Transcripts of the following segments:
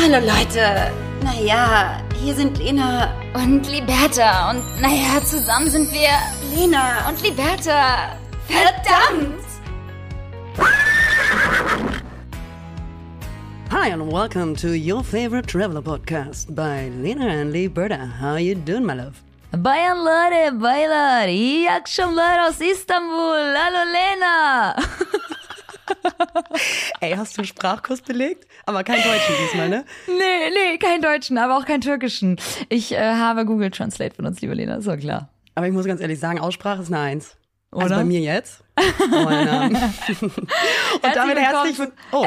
Hallo Leute. Naja, hier sind Lena Und Liberta. Und naja, zusammen sind wir Lena und Liberta. verdammt. Hi and welcome to your favorite traveler podcast by Lena and Liberta. How you doing, my love? Bayan Leute, Baylar. İyi akşamlar aus Istanbul. Hallo Lena. Ey, hast du einen Sprachkurs belegt? Aber kein Deutschen diesmal, ne? Nee, nee, kein Deutschen, aber auch kein Türkischen. Ich äh, habe Google Translate von uns, liebe Lena, ist doch klar. Aber ich muss ganz ehrlich sagen, Aussprache ist eine Eins. Also Oder? bei mir jetzt. Und, ähm, und damit herzlich willkommen. Oh,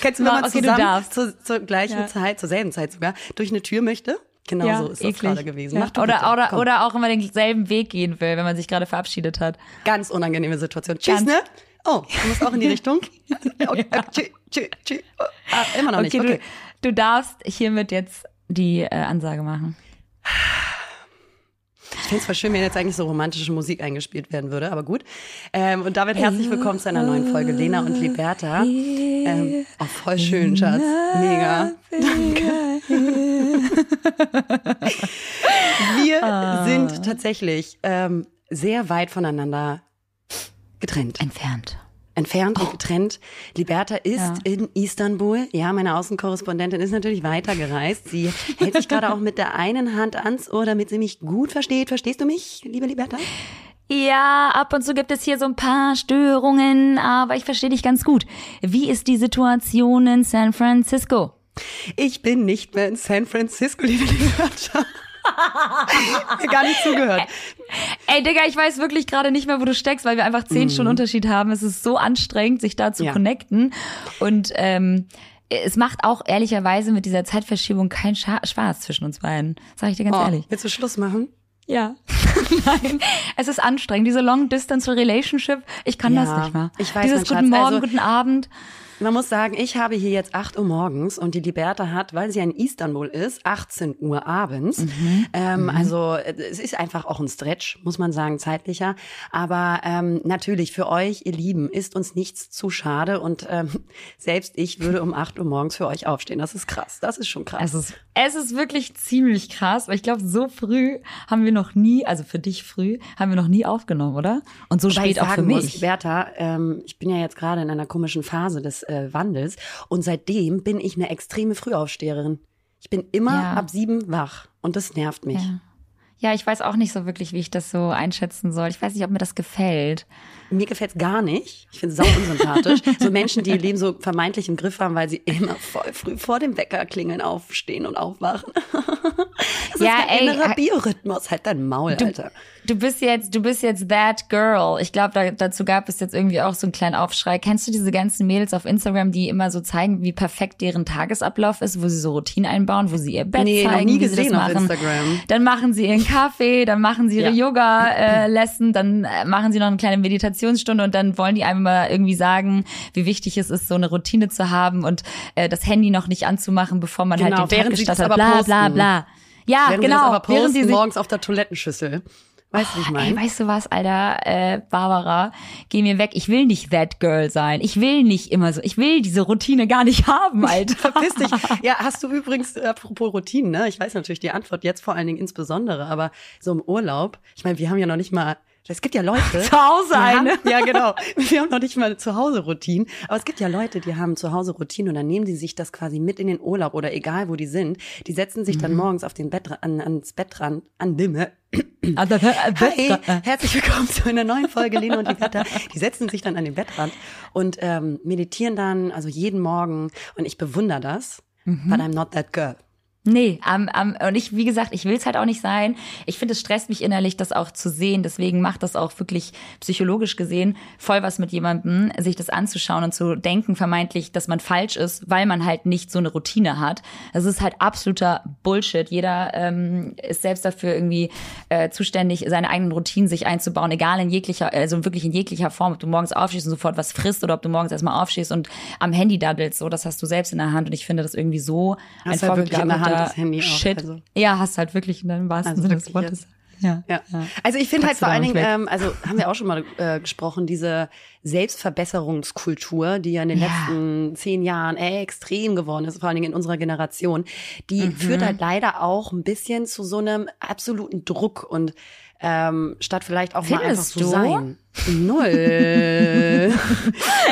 kennst du, wenn man Okay, du zusammen darfst. zur, zur gleichen Ja. Zeit, zur selben Zeit sogar, durch eine Tür möchte? Genau so ist das eklig. gerade gewesen. Ja. Oder, bitte. oder, Komm. oder auch immer denselben Weg gehen will, wenn man sich gerade verabschiedet hat. Ganz unangenehme Situation. Tschüss, Ganz. ne? Oh, du musst auch in die Richtung. Okay, tschüss, tschüss, tschüss. Ah, immer noch nicht. Okay, Okay. Du, du darfst hiermit jetzt die äh, Ansage machen. Ich fände es voll schön, wenn jetzt eigentlich so romantische Musik eingespielt werden würde, aber gut. Ähm, und damit herzlich willkommen zu einer neuen Folge Lena und Liberta. Ähm, oh, voll schön, Schatz. Mega. Wir Ah. sind tatsächlich ähm, sehr weit voneinander getrennt. Entfernt. Entfernt und getrennt. Liberta ist Ja. in Istanbul. Ja, meine Außenkorrespondentin ist natürlich weitergereist. Sie hält sich gerade auch mit der einen Hand ans Ohr, damit sie mich gut versteht. Verstehst du mich, liebe Liberta? Ja, ab und zu gibt es hier so ein paar Störungen, aber ich verstehe dich ganz gut. Wie ist die Situation in San Francisco? Ich bin nicht mehr in San Francisco, liebe Liberta. Mir gar nicht zugehört. Ey, Digga, ich weiß wirklich gerade nicht mehr, wo du steckst, weil wir einfach zehn Stunden Unterschied haben. Es ist so anstrengend, sich da zu Mhm. Ja. connecten. Und ähm, es macht auch ehrlicherweise mit dieser Zeitverschiebung keinen Scha Spaß zwischen uns beiden. Sag ich dir ganz Oh, ehrlich. willst du Schluss machen? Ja. Nein, es ist anstrengend. Diese Long-Distance-Relationship, ich kann Ja, das nicht mehr. ich weiß, Dieses mein Schatz, Guten Morgen, also- guten Abend. Man muss sagen, ich habe hier jetzt 8 Uhr morgens und die Liberta hat, weil sie in Istanbul ist, 18 Uhr abends. Mhm. Ähm, Also äh, es ist einfach auch ein Stretch, muss man sagen, zeitlicher. Aber ähm, natürlich für euch, ihr Lieben, ist uns nichts zu schade und ähm, selbst ich würde um 8 Uhr morgens für euch aufstehen. Das ist krass, das ist schon krass. Es ist, es ist wirklich ziemlich krass, weil ich glaube, so früh haben wir noch nie, also für dich früh, haben wir noch nie aufgenommen, oder? Und so Wobei spät auch für mich. Muss, Bertha, ähm, ich bin ja jetzt gerade in einer komischen Phase des äh, Wandels und seitdem bin ich eine extreme Frühaufsteherin. Ich bin immer Ja. ab sieben wach und das nervt mich. ja. ja, ich weiß auch nicht so wirklich, wie ich das so einschätzen soll. Ich weiß nicht, ob mir das gefällt. Mir gefällt's gar nicht. Ich finde es sau unsympathisch. so Menschen, die ihr Leben so vermeintlich im Griff haben, weil sie immer voll früh vor dem Wecker klingeln, aufstehen und aufwachen. das Ja, ist mein ey, innerer Biorhythmus. Halt dein Maul, Alter. Du bist jetzt, du bist jetzt that girl. Ich glaube, da, dazu gab es jetzt irgendwie auch so einen kleinen Aufschrei. Kennst du diese ganzen Mädels auf Instagram, die immer so zeigen, wie perfekt deren Tagesablauf ist, wo sie so Routinen einbauen, wo sie ihr Bett Nee, noch zeigen, nie wie sie das gesehen auf machen. Instagram. Dann machen sie ihren Kaffee, dann machen sie ihre Ja. Yoga-Lesson, dann äh, machen sie noch eine kleine Meditationsstunde und dann wollen die einem mal irgendwie sagen, wie wichtig es ist, so eine Routine zu haben und äh, das Handy noch nicht anzumachen, bevor man Genau, halt den Tag während sie hat. aber Bla, bla, posten. bla. Ja, Während sie genau. das aber während posten, sie sich morgens auf der Toilettenschüssel. Weißt du, ich Ey, meine? weißt du was, Alter, äh, Barbara, geh mir weg. Ich will nicht that girl sein. Ich will nicht immer so. Ich will diese Routine gar nicht haben, Alter. Verpiss dich. Ja, hast du übrigens, apropos Routinen, ne? Ich weiß natürlich die Antwort jetzt vor allen Dingen insbesondere, aber so im Urlaub, ich meine, wir haben ja noch nicht mal, es gibt ja Leute. Zu Hause die haben, eine. Ja, genau. Wir haben noch nicht mal zu Hause Routinen. Aber es gibt ja Leute, die haben zu Hause Routinen und dann nehmen die sich das quasi mit in den Urlaub oder egal wo die sind. Die setzen sich Mhm. dann morgens auf den Bett, an, ans Bett ran, an Dimme. Also, Hi, herzlich willkommen zu einer neuen Folge Lena und Liberta. Die setzen sich dann an den Bettrand und ähm, meditieren dann, also jeden Morgen. Und ich bewundere das, Mhm. but I'm not that girl. Nee, am, am, und ich, wie gesagt, ich will es halt auch nicht sein. Ich finde, es stresst mich innerlich, das auch zu sehen. Deswegen macht das auch wirklich psychologisch gesehen voll was mit jemandem, sich das anzuschauen und zu denken, vermeintlich, dass man falsch ist, weil man halt nicht so eine Routine hat. Das ist halt absoluter Bullshit. Jeder ähm, ist selbst dafür irgendwie äh, zuständig, seine eigenen Routinen sich einzubauen, egal in jeglicher, also wirklich in jeglicher Form, ob du morgens aufstehst und sofort was frisst oder ob du morgens erstmal aufstehst und am Handy daddelst. So, das hast du selbst in der Hand. Und ich finde das irgendwie so Hast ein in der Handy auch, Shit. also. Ja, hast halt wirklich in deinem wahrsten Also Sinne des Wortes. jetzt. Ja. Ja. Also ich finde halt vor allen Dingen, weg. ähm, also haben wir auch schon mal äh, gesprochen, diese Selbstverbesserungskultur, die ja in den Ja. letzten zehn Jahren extrem geworden ist, vor allen Dingen in unserer Generation, die Mhm. führt halt leider auch ein bisschen zu so einem absoluten Druck und ähm, statt vielleicht auch mal einfach Findest zu du? sein. Null.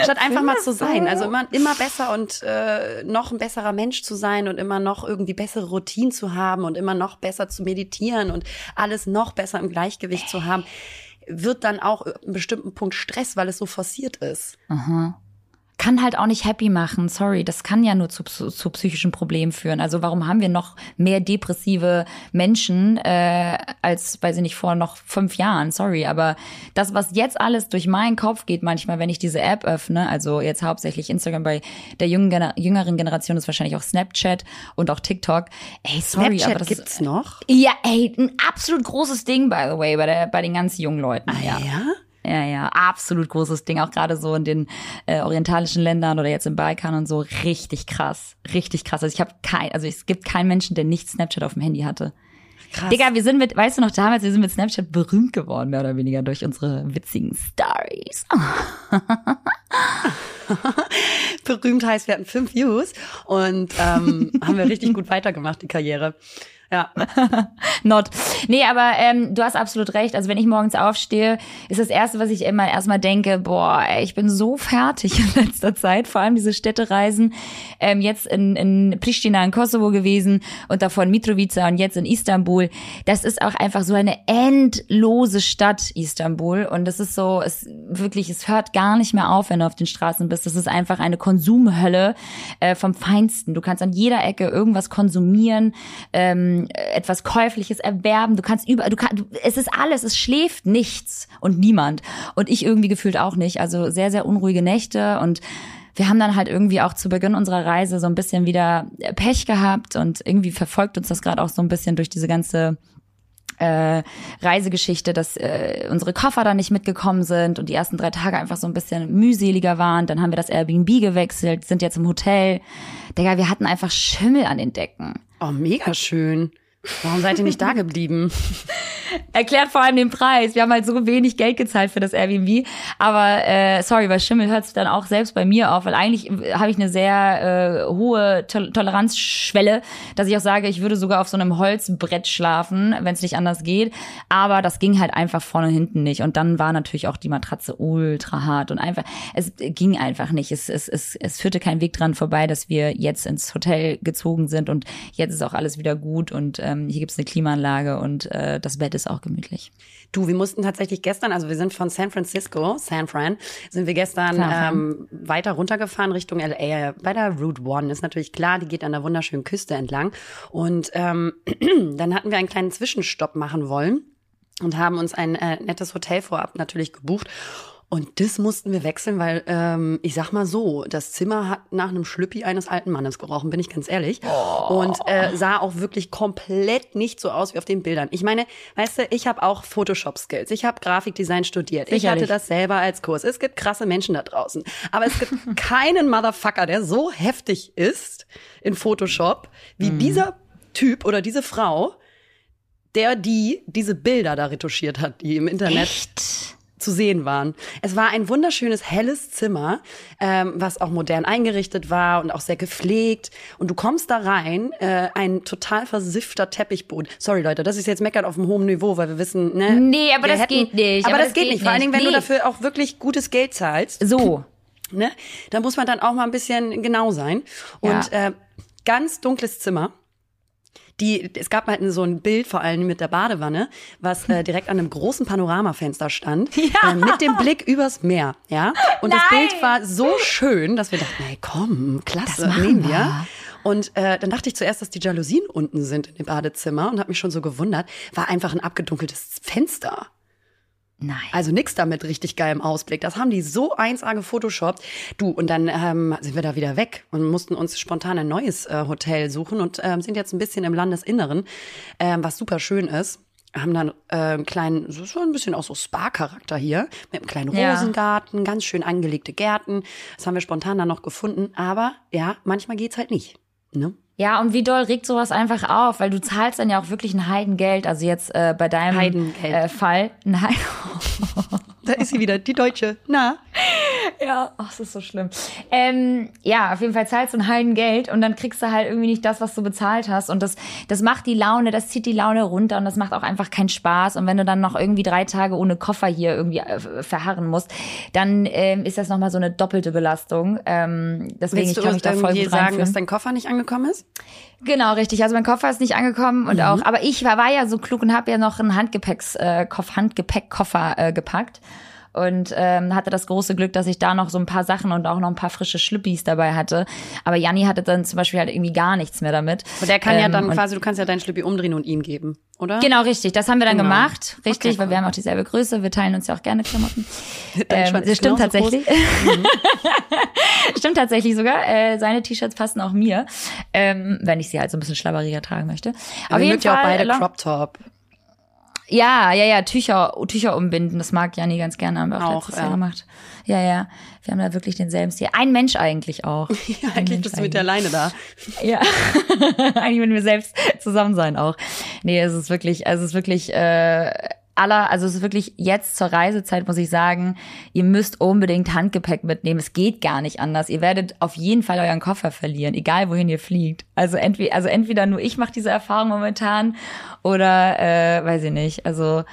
statt einfach mal zu Findest sein. Also immer, immer besser und äh, noch ein besserer Mensch zu sein und immer noch irgendwie bessere Routinen zu haben und immer noch besser zu meditieren und alles noch besser im Gleichgewicht zu haben, wird dann auch ab einem bestimmten Punkt Stress, weil es so forciert ist. Kann halt auch nicht happy machen. Sorry, das kann ja nur zu, zu, zu psychischen Problemen führen. Also warum haben wir noch mehr depressive Menschen äh, als, weiß ich nicht, vor noch fünf Jahren? Sorry, aber das, was jetzt alles durch meinen Kopf geht, manchmal, wenn ich diese App öffne, also jetzt hauptsächlich Instagram bei der jungen, Gener- jüngeren Generation ist wahrscheinlich auch Snapchat und auch TikTok. Ey, sorry, Snapchat aber das gibt's noch? ja, ey, ein absolut großes Ding by the way bei der bei den ganz jungen Leuten. ja? Ja, ja, absolut großes Ding, auch gerade so in den äh, orientalischen Ländern oder jetzt im Balkan und so, richtig krass, richtig krass. Also ich habe kein, also es gibt keinen Menschen, der nicht Snapchat auf dem Handy hatte. Krass. Digga, wir sind mit, weißt du noch damals, wir sind mit Snapchat berühmt geworden, mehr oder weniger durch unsere witzigen Stories. Berühmt heißt, wir hatten fünf Views und ähm, haben wir richtig gut weitergemacht, die Karriere. Ja. Not. Nee, aber ähm, du hast absolut recht. Also wenn ich morgens aufstehe, ist das Erste, was ich immer erstmal denke, boah, ey, ich bin so fertig in letzter Zeit. Vor allem diese Städtereisen. Ähm, jetzt in, in Pristina in Kosovo gewesen und davor in Mitrovica und jetzt in Istanbul. Das ist auch einfach so eine endlose Stadt, Istanbul. Und das ist so, es wirklich, es hört gar nicht mehr auf, wenn du auf den Straßen bist. Das ist einfach eine Konsumhölle äh, vom Feinsten. Du kannst an jeder Ecke irgendwas konsumieren. Ähm, etwas Käufliches erwerben. Du kannst über, du kannst, es ist alles, es schläft nichts und niemand. Und ich irgendwie gefühlt auch nicht. Also sehr, sehr unruhige Nächte und wir haben dann halt irgendwie auch zu Beginn unserer Reise so ein bisschen wieder Pech gehabt und irgendwie verfolgt uns das gerade auch so ein bisschen durch diese ganze äh, Reisegeschichte, dass äh, unsere Koffer dann nicht mitgekommen sind und die ersten drei Tage einfach so ein bisschen mühseliger waren. Dann haben wir das Airbnb gewechselt, sind jetzt im Hotel. Digga, wir hatten einfach Schimmel an den Decken. Oh, mega schön. Warum seid ihr nicht da geblieben? Erklärt vor allem den Preis. Wir haben halt so wenig Geld gezahlt für das Airbnb. Aber äh, sorry, bei Schimmel hört es dann auch selbst bei mir auf, weil eigentlich äh, habe ich eine sehr äh, hohe Tol Toleranzschwelle, dass ich auch sage, ich würde sogar auf so einem Holzbrett schlafen, wenn es nicht anders geht. Aber das ging halt einfach vorne und hinten nicht. Und dann war natürlich auch die Matratze ultra hart und einfach, es ging einfach nicht. Es, es, es, es führte kein Weg dran vorbei, dass wir jetzt ins Hotel gezogen sind und jetzt ist auch alles wieder gut und ähm, hier gibt's eine Klimaanlage und äh, das Bett ist auch gemütlich. Du, wir mussten tatsächlich gestern, also wir sind von San Francisco, San Fran, sind wir gestern Fran. ähm, weiter runtergefahren Richtung LA. Bei der Route One ist natürlich klar, die geht an der wunderschönen Küste entlang. Und ähm, dann hatten wir einen kleinen Zwischenstopp machen wollen und haben uns ein äh, nettes Hotel vorab natürlich gebucht. Und das mussten wir wechseln, weil ähm, ich sag mal so, das Zimmer hat nach einem Schlüppi eines alten Mannes gerochen, bin ich ganz ehrlich. Und äh, sah auch wirklich komplett nicht so aus wie auf den Bildern. Ich meine, weißt du, ich habe auch Photoshop-Skills, ich habe Grafikdesign studiert, ich Sicherlich. hatte das selber als Kurs. Es gibt krasse Menschen da draußen, aber es gibt keinen Motherfucker, der so heftig ist in Photoshop wie dieser Typ oder diese Frau, der die diese Bilder da retuschiert hat, die im Internet Echt? Zu sehen waren. Es war ein wunderschönes, helles Zimmer, ähm, was auch modern eingerichtet war und auch sehr gepflegt. Und du kommst da rein, äh, ein total versiffter Teppichboden. Sorry Leute, das ist jetzt meckern auf einem hohen Niveau, weil wir wissen, ne? Nee, aber das geht nicht. Aber, Aber das, das geht nicht. Vor allen. Dingen, wenn du Nee. dafür auch wirklich gutes Geld zahlst, So. ne? Da muss man dann auch mal ein bisschen genau sein. Und Ja. äh, ganz dunkles Zimmer. Die, es gab halt so ein Bild, vor allem mit der Badewanne, was äh, direkt an einem großen Panoramafenster stand, Ja. äh, mit dem Blick übers Meer, ja. Und das Nein. Bild war so schön, dass wir dachten, hey, komm, klasse, Das nehmen wir. wir. Und äh, dann dachte ich zuerst, dass die Jalousien unten sind in dem Badezimmer und habe mich schon so gewundert, war einfach ein abgedunkeltes Fenster. Nein. Also nix da mit richtig geilem Ausblick. Das haben die so 1A gefotoshoppt. Du, und dann ähm, sind wir da wieder weg und mussten uns spontan ein neues äh, Hotel suchen und ähm, sind jetzt ein bisschen im Landesinneren, ähm, was super schön ist. Haben dann äh, einen kleinen, so so ein bisschen auch so Spa-Charakter hier, mit einem kleinen Ja. Rosengarten, ganz schön angelegte Gärten. Das haben wir spontan dann noch gefunden. Aber ja, manchmal geht's halt nicht. Ne? Ja, und wie doll regt sowas einfach auf, weil du zahlst dann ja auch wirklich ein Heidengeld, also jetzt äh, bei deinem. Äh, Fall. Ein Heiden Da ist sie wieder, die Deutsche. Na? Ja, ach, das ist so schlimm. Ähm, ja, auf jeden Fall zahlst du ein Heidengeld und dann kriegst du halt irgendwie nicht das, was du bezahlt hast. Und das, das macht die Laune, das zieht die Laune runter und das macht auch einfach keinen Spaß. Und wenn du dann noch irgendwie drei Tage ohne Koffer hier irgendwie äh, verharren musst, dann ähm, ist das nochmal so eine doppelte Belastung. Ähm, deswegen, Willst ich kann mich da voll gut sagen, dass dein Koffer nicht angekommen ist? Genau, richtig. Also mein Koffer ist nicht angekommen und auch, aber ich war, war ja so klug und habe ja noch einen Handgepäcks, äh, Koff, Handgepäckkoffer äh, gepackt und ähm, hatte das große Glück, dass ich da noch so ein paar Sachen und auch noch ein paar frische Schlüppis dabei hatte. Aber Janni hatte dann zum Beispiel halt irgendwie gar nichts mehr damit. Und der kann ja Ähm, dann und- quasi, du kannst ja deinen Schlüppi umdrehen und ihm geben, oder? Genau, richtig. Das haben wir dann Genau. gemacht. Richtig, Okay, weil cool. wir haben auch dieselbe Größe. Wir teilen uns ja auch gerne Klamotten. Ähm, das stimmt tatsächlich. stimmt tatsächlich sogar. Äh, seine T-Shirts passen auch mir, ähm, wenn ich sie halt so ein bisschen schlabberiger tragen möchte. Aber ihr mögt ja auch beide Crop Top. Ja, ja, ja, Tücher, Tücher umbinden, das mag Janni ganz gerne, haben wir auch, Auch, letztes ja. Jahr gemacht. Ja, ja, wir haben da wirklich denselben Stil. Ein Mensch eigentlich auch. Ja, eigentlich Mensch bist du mit der Leine da. Ja, eigentlich mit mir selbst zusammen sein auch. Nee, es ist wirklich, also es ist wirklich äh, aller, also es ist wirklich jetzt zur Reisezeit muss ich sagen, ihr müsst unbedingt Handgepäck mitnehmen. Es geht gar nicht anders. Ihr werdet auf jeden Fall euren Koffer verlieren, egal wohin ihr fliegt. Also entweder, also entweder nur ich mache diese Erfahrung momentan oder äh, weiß ich nicht. Also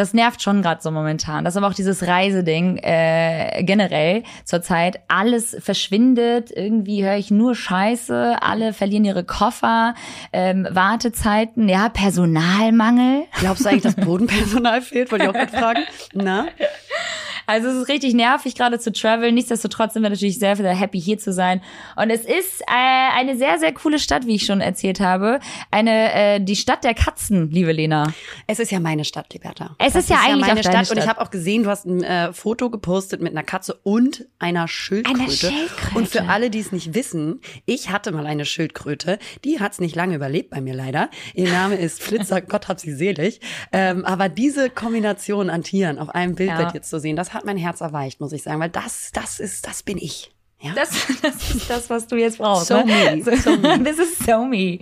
das nervt schon gerade so momentan. Das ist aber auch dieses Reiseding äh, generell zurzeit. Alles verschwindet. Irgendwie höre ich nur Scheiße. Alle verlieren ihre Koffer. Ähm, Wartezeiten. Ja, Personalmangel. Glaubst du eigentlich, dass Bodenpersonal fehlt? Wollte ich auch gerade fragen. Na? Also es ist richtig nervig gerade zu traveln. Nichtsdestotrotz sind wir natürlich sehr, sehr happy hier zu sein. Und es ist äh, eine sehr, sehr coole Stadt, wie ich schon erzählt habe. Eine äh, die Stadt der Katzen, liebe Lena. Es ist ja meine Stadt, Liberta. Es Das ist ja eigentlich meine deine Stadt. Und ich Stadt. habe auch gesehen, du hast ein äh, Foto gepostet mit einer Katze und einer Schildkröte. Einer Schildkröte. Und für alle, die es nicht wissen, ich hatte mal eine Schildkröte. Die hat es nicht lange überlebt bei mir leider. Ihr Name ist Flitzer, Gott hab sie selig. Ähm, aber diese Kombination an Tieren auf einem Bild Ja. bei dir zu sehen, das hat mein Herz erweicht, muss ich sagen. Weil das, das ist, das bin ich. Ja? Das, das ist das, was du jetzt brauchst. So ne? me, so me. Das ist so me.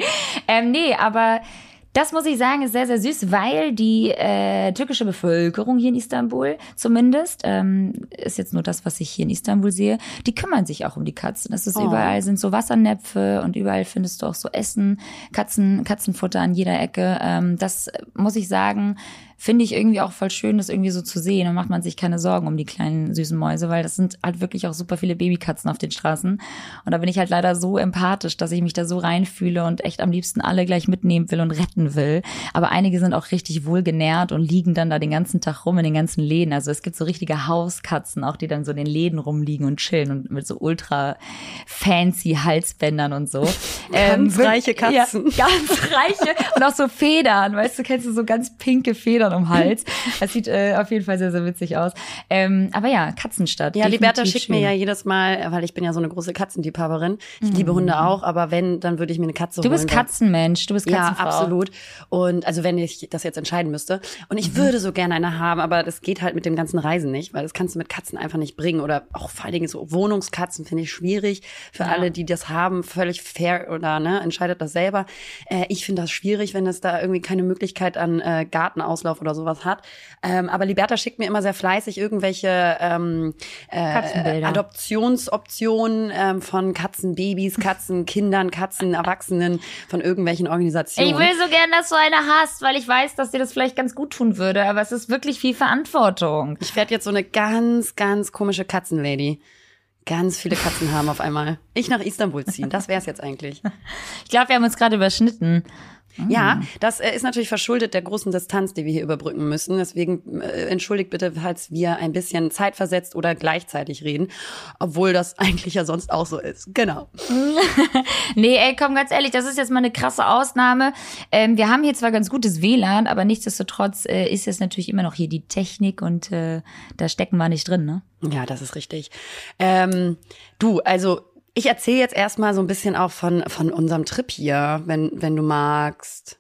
Ähm, nee, aber das muss ich sagen, ist sehr, sehr süß, weil die äh, türkische Bevölkerung hier in Istanbul zumindest, ähm, ist jetzt nur das, was ich hier in Istanbul sehe, die kümmern sich auch um die Katzen. Das ist Oh. überall sind so Wassernäpfe und überall findest du auch so Essen, Katzen, Katzenfutter an jeder Ecke. Ähm, das muss ich sagen, finde ich irgendwie auch voll schön, das irgendwie so zu sehen. Und macht man sich keine Sorgen um die kleinen süßen Mäuse, weil das sind halt wirklich auch super viele Babykatzen auf den Straßen. Und da bin ich halt leider so empathisch, dass ich mich da so reinfühle und echt am liebsten alle gleich mitnehmen will und retten will. Aber einige sind auch richtig wohlgenährt und liegen dann da den ganzen Tag rum in den ganzen Läden. Also es gibt so richtige Hauskatzen, auch die dann so in den Läden rumliegen und chillen und mit so ultra fancy Halsbändern und so. Ganz wir- reiche Katzen. Ja, ganz reiche und auch so Federn, weißt du, kennst du so ganz pinke Federn um den Hals. Das sieht äh, auf jeden Fall sehr, sehr witzig aus. Ähm, aber ja, Katzenstadt. Ja, Liberta schickt mir schön. ja jedes Mal, weil ich bin ja so eine große Katzenliebhaberin. Ich liebe Hunde auch, aber wenn, dann würde ich mir eine Katze Mhm. Du holen. bist weil- Katzenmensch, du bist Ja, Katzenfrau. absolut. Und also wenn ich das jetzt entscheiden müsste. Und ich würde so gerne eine haben, aber das geht halt mit dem ganzen Reisen nicht, weil das kannst du mit Katzen einfach nicht bringen. Oder auch vor allen Dingen so Wohnungskatzen finde ich schwierig. Für Ja. alle, die das haben, völlig fair oder ne, entscheidet das selber. Äh, ich finde das schwierig, wenn es da irgendwie keine Möglichkeit an äh, Gartenauslauf oder sowas hat. Ähm, aber Liberta schickt mir immer sehr fleißig irgendwelche ähm, äh. Adoptionsoptionen ähm, von Katzenbabys, Katzenkindern, Katzenerwachsenen von irgendwelchen Organisationen. Ich will so gern, dass du eine hast, weil ich weiß, dass dir das vielleicht ganz gut tun würde, aber es ist wirklich viel Verantwortung. Ich werde jetzt so eine ganz, ganz komische Katzenlady. Ganz viele Katzen haben auf einmal. Ich nach Istanbul ziehen, das wär's jetzt eigentlich. Ich glaube, wir haben uns gerade überschnitten. Ja, das äh, ist natürlich verschuldet der großen Distanz, die wir hier überbrücken müssen. Deswegen äh, entschuldigt bitte, falls wir ein bisschen zeitversetzt oder gleichzeitig reden, obwohl das eigentlich ja sonst auch so ist. Genau. Nee, ey, komm, ganz ehrlich, das ist jetzt mal eine krasse Ausnahme. Ähm, wir haben hier zwar ganz gutes WLAN, aber nichtsdestotrotz äh, ist es natürlich immer noch hier die Technik und äh, da stecken wir nicht drin, ne? Ja, das ist richtig. Ähm, du, also ich erzähle jetzt erstmal so ein bisschen auch von, von unserem Trip hier, wenn, wenn du magst.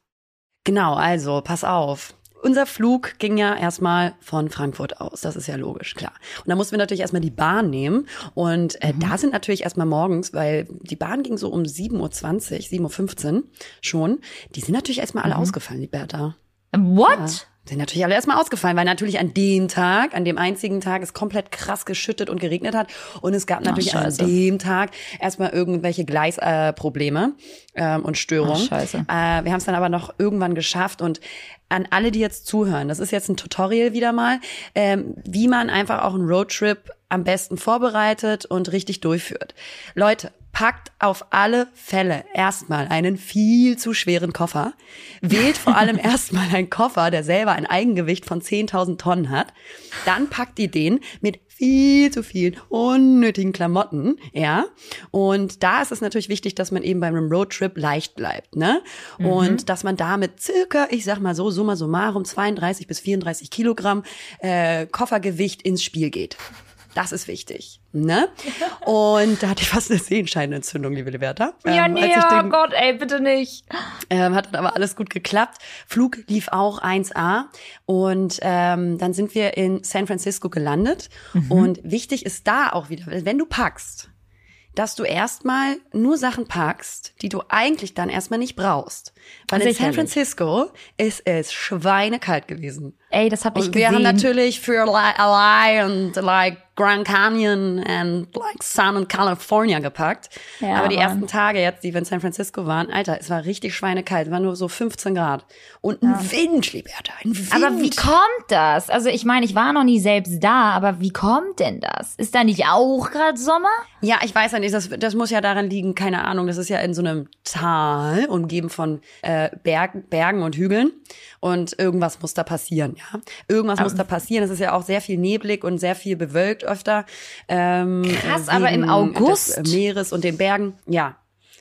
Genau, also pass auf. unser Flug ging ja erstmal von Frankfurt aus. Das ist ja logisch, klar. Und da mussten wir natürlich erstmal die Bahn nehmen. Und äh, mhm. da sind natürlich erstmal morgens, weil die Bahn ging so um 7.20 Uhr, 7.15 Uhr schon. Die sind natürlich erstmal alle mhm. ausgefallen, die Bertha. What? Ja sind natürlich alle erstmal ausgefallen, weil natürlich an dem Tag, an dem einzigen Tag es komplett krass geschüttet und geregnet hat und es gab natürlich Ach, an dem Tag erstmal irgendwelche Gleisprobleme äh, ähm, und Störungen. Ach, scheiße. Äh, wir haben es dann aber noch irgendwann geschafft und an alle, die jetzt zuhören, das ist jetzt ein Tutorial wieder mal, ähm, wie man einfach auch einen Roadtrip am besten vorbereitet und richtig durchführt. Leute, packt auf alle Fälle erstmal einen viel zu schweren Koffer. Wählt vor allem erstmal einen Koffer, der selber ein Eigengewicht von 10.000 Tonnen hat. Dann packt ihr den mit viel zu vielen unnötigen Klamotten, ja. Und da ist es natürlich wichtig, dass man eben beim Roadtrip leicht bleibt, ne? Mhm. Und dass man damit circa, ich sag mal so, summa summarum 32 bis 34 Kilogramm äh, Koffergewicht ins Spiel geht. Das ist wichtig. Ne? Und da hatte ich fast eine Sehenscheinentzündung, liebe Liberta. Ja, ähm, nee, oh den, Gott, ey, bitte nicht. Ähm, hat dann aber alles gut geklappt. Flug lief auch 1A. Und ähm, dann sind wir in San Francisco gelandet. Mhm. Und wichtig ist da auch wieder, wenn du packst, dass du erstmal nur Sachen packst, die du eigentlich dann erstmal nicht brauchst. Weil in San Francisco ist es schweinekalt gewesen. Ey, das habe ich und gesehen. Wir haben natürlich für und like Grand Canyon and like Sun and California gepackt. Ja, Aber die Mann. ersten Tage jetzt, die wir in San Francisco waren, Alter, es war richtig schweinekalt. Es war nur so 15 Grad. Und ein ja. Wind, Liberta, ein Wind. Aber wie kommt das? Also ich meine, ich war noch nie selbst da, aber wie kommt denn das? Ist da nicht auch gerade Sommer? Ja, ich weiß ja nicht. Das, das muss ja daran liegen, keine Ahnung. Das ist ja in so einem Tal, umgeben von äh, Berg, Bergen und Hügeln. Und irgendwas muss da passieren, ja. Irgendwas um. muss da passieren. Es ist ja auch sehr viel neblig und sehr viel bewölkt öfter. Ähm, Krass, aber im August. Des Meeres und den Bergen, ja.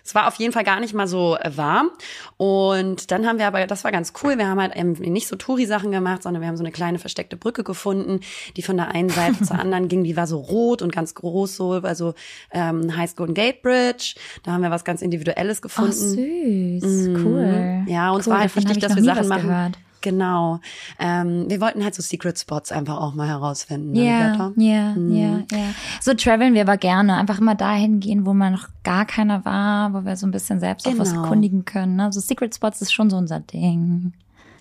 Es war auf jeden Fall gar nicht mal so äh, warm. Und dann haben wir aber, das war ganz cool, wir haben halt eben nicht so Touri-Sachen gemacht, sondern wir haben so eine kleine versteckte Brücke gefunden, die von der einen Seite zur anderen ging. Die war so rot und ganz groß, so also ähm, High Golden Gate Bridge. Da haben wir was ganz Individuelles gefunden. Oh, süß, mhm. cool. Ja, uns cool, war halt wichtig, dass wir Sachen machen. Gehört. Genau. Ähm, wir wollten halt so Secret Spots einfach auch mal herausfinden. Ja, ja, ja, ja. So traveln wir aber gerne. Einfach immer dahin gehen, wo man noch gar keiner war, wo wir so ein bisschen selbst genau. auch was genau. erkundigen können. Ne? So Secret Spots ist schon so unser Ding.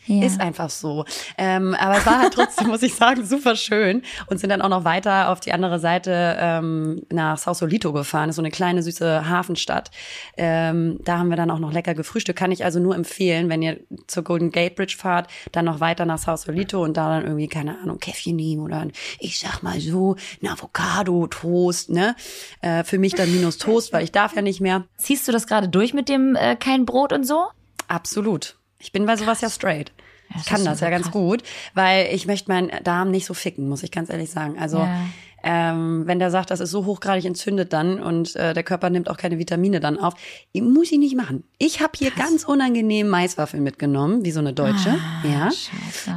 Ja. Ist einfach so. Ähm, aber es war halt trotzdem, muss ich sagen, super schön und sind dann auch noch weiter auf die andere Seite ähm, nach Sausalito gefahren. Das ist so eine kleine süße Hafenstadt. Ähm, da haben wir dann auch noch lecker gefrühstückt. Kann ich also nur empfehlen, wenn ihr zur Golden Gate Bridge fahrt, dann noch weiter nach Sausalito und da dann irgendwie keine Ahnung Käffchen nehmen oder ein, ich sag mal so ein Avocado Toast. Ne, äh, für mich dann minus Toast, weil ich darf ja nicht mehr. Ziehst du das gerade durch mit dem äh, kein Brot und so? Absolut. Ich bin bei sowas ja straight. Ja, ich kann das ja ganz krass. gut, weil ich möchte meinen Darm nicht so ficken, muss ich ganz ehrlich sagen. Also ja. ähm, wenn der sagt, das ist so hochgradig entzündet dann und äh, der Körper nimmt auch keine Vitamine dann auf, muss ich nicht machen. Ich habe hier krass. ganz unangenehm Maiswaffeln mitgenommen, wie so eine Deutsche. Ah, ja.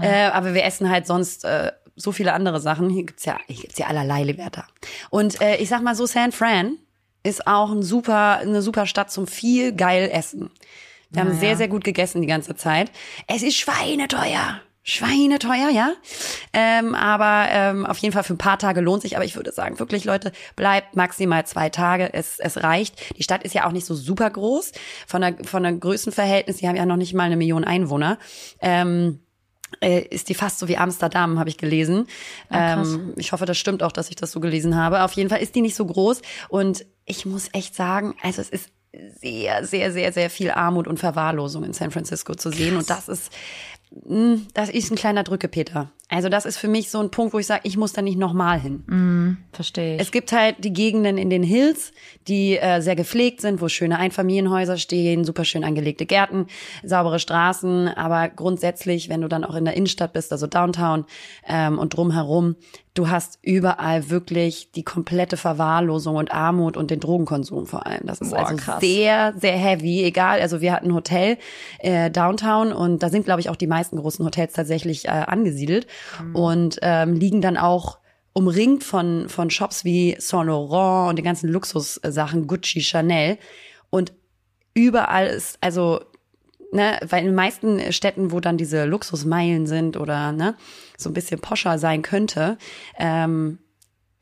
Äh, aber wir essen halt sonst äh, so viele andere Sachen. Hier gibt's ja, hier gibt's ja allerlei Liberta. Und äh, ich sag mal so, San Fran ist auch ein super, eine super Stadt zum viel geil essen. Wir haben sehr, sehr gut gegessen die ganze Zeit. Es ist schweineteuer. Schweineteuer, ja. Ähm, aber ähm, auf jeden Fall für ein paar Tage lohnt sich. Aber ich würde sagen, wirklich, Leute, bleibt maximal zwei Tage. Es, es reicht. Die Stadt ist ja auch nicht so super groß. Von der, von der Größenverhältnis, die haben ja noch nicht mal eine Million Einwohner. Ähm, äh, ist die fast so wie Amsterdam, habe ich gelesen. Ja, ähm, ich hoffe, das stimmt auch, dass ich das so gelesen habe. Auf jeden Fall ist die nicht so groß. Und ich muss echt sagen, also es ist sehr, sehr, sehr, sehr viel Armut und Verwahrlosung in San Francisco zu sehen. Krass. Und das ist, hm, das ist ein kleiner Drückepeter. Also das ist für mich so ein Punkt, wo ich sage, ich muss da nicht nochmal hin. Mm, verstehe ich. Es gibt halt die Gegenden in den Hills, die äh, sehr gepflegt sind, wo schöne Einfamilienhäuser stehen, super schön angelegte Gärten, saubere Straßen. Aber grundsätzlich, wenn du dann auch in der Innenstadt bist, also Downtown ähm, und drumherum, du hast überall wirklich die komplette Verwahrlosung und Armut und den Drogenkonsum vor allem. Das ist Boah, also krass. sehr, sehr heavy. Egal, also wir hatten ein Hotel äh, Downtown und da sind, glaube ich, auch die meisten großen Hotels tatsächlich äh, angesiedelt mhm. und ähm, liegen dann auch umringt von, von Shops wie Saint Laurent und den ganzen Luxussachen, Gucci, Chanel. Und überall ist, also ne, weil in den meisten Städten, wo dann diese Luxusmeilen sind oder ne, so ein bisschen poscher sein könnte, ähm,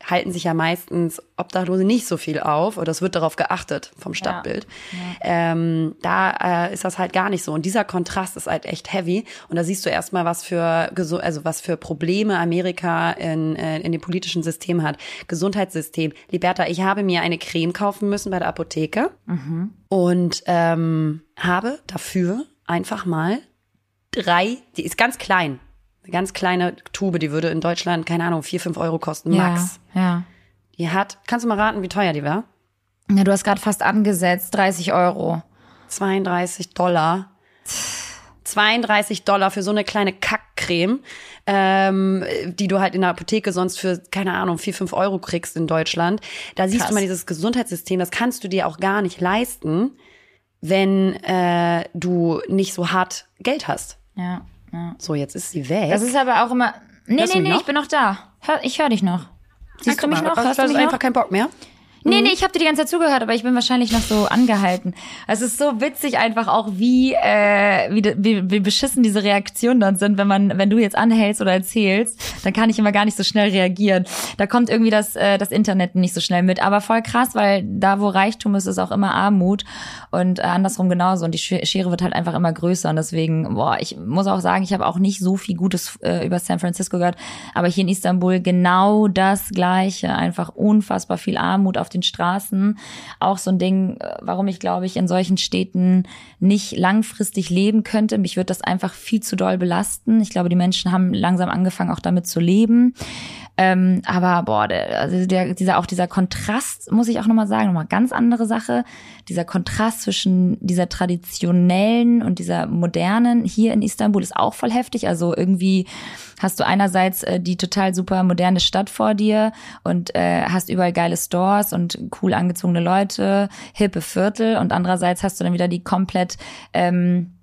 halten sich ja meistens Obdachlose nicht so viel auf oder es wird darauf geachtet vom Stadtbild. Ja. Ja. Ähm, da äh, ist das halt gar nicht so und dieser Kontrast ist halt echt heavy und da siehst du erstmal, was für also was für Probleme Amerika in, äh, in dem politischen System hat. Gesundheitssystem. Liberta, ich habe mir eine Creme kaufen müssen bei der Apotheke mhm. und ähm, habe dafür einfach mal drei, die ist ganz klein, ganz kleine Tube, die würde in Deutschland, keine Ahnung, vier, fünf Euro kosten, max. Ja, ja. Die hat, kannst du mal raten, wie teuer die war? Ja, du hast gerade fast angesetzt, 30 Euro. 32 Dollar. 32 Dollar für so eine kleine Kackcreme, ähm, die du halt in der Apotheke sonst für, keine Ahnung, 4, 5 Euro kriegst in Deutschland. Da siehst Krass. du mal dieses Gesundheitssystem, das kannst du dir auch gar nicht leisten, wenn äh, du nicht so hart Geld hast. Ja. Ja. So, jetzt ist sie weg. Das ist aber auch immer. Nee, Hörst nee, nee, ich bin noch da. Hör, ich höre dich noch. Siehst du mich noch? Hörst du mich einfach noch? keinen Bock mehr? Nee, nee, ich habe dir die ganze Zeit zugehört, aber ich bin wahrscheinlich noch so angehalten. Es ist so witzig einfach auch, wie, äh, wie, wie, wie beschissen diese Reaktionen dann sind, wenn man, wenn du jetzt anhältst oder erzählst, dann kann ich immer gar nicht so schnell reagieren. Da kommt irgendwie das, äh, das Internet nicht so schnell mit. Aber voll krass, weil da, wo Reichtum ist, ist auch immer Armut und äh, andersrum genauso. Und die Schere wird halt einfach immer größer. Und deswegen, boah, ich muss auch sagen, ich habe auch nicht so viel Gutes äh, über San Francisco gehört, aber hier in Istanbul genau das Gleiche. Einfach unfassbar viel Armut auf den den Straßen. Auch so ein Ding, äh, warum ich glaube ich in solchen Städten nicht langfristig leben könnte. Mich wird das einfach viel zu doll belasten. Ich glaube, die Menschen haben langsam angefangen, auch damit zu leben. Ähm, aber boah, der, also der, dieser auch dieser Kontrast, muss ich auch nochmal sagen, nochmal ganz andere Sache. Dieser Kontrast zwischen dieser traditionellen und dieser modernen hier in Istanbul ist auch voll heftig. Also irgendwie hast du einerseits äh, die total super moderne Stadt vor dir und äh, hast überall geile Stores und cool angezogene Leute, hippe Viertel und andererseits hast du dann wieder die komplett ähm, äh,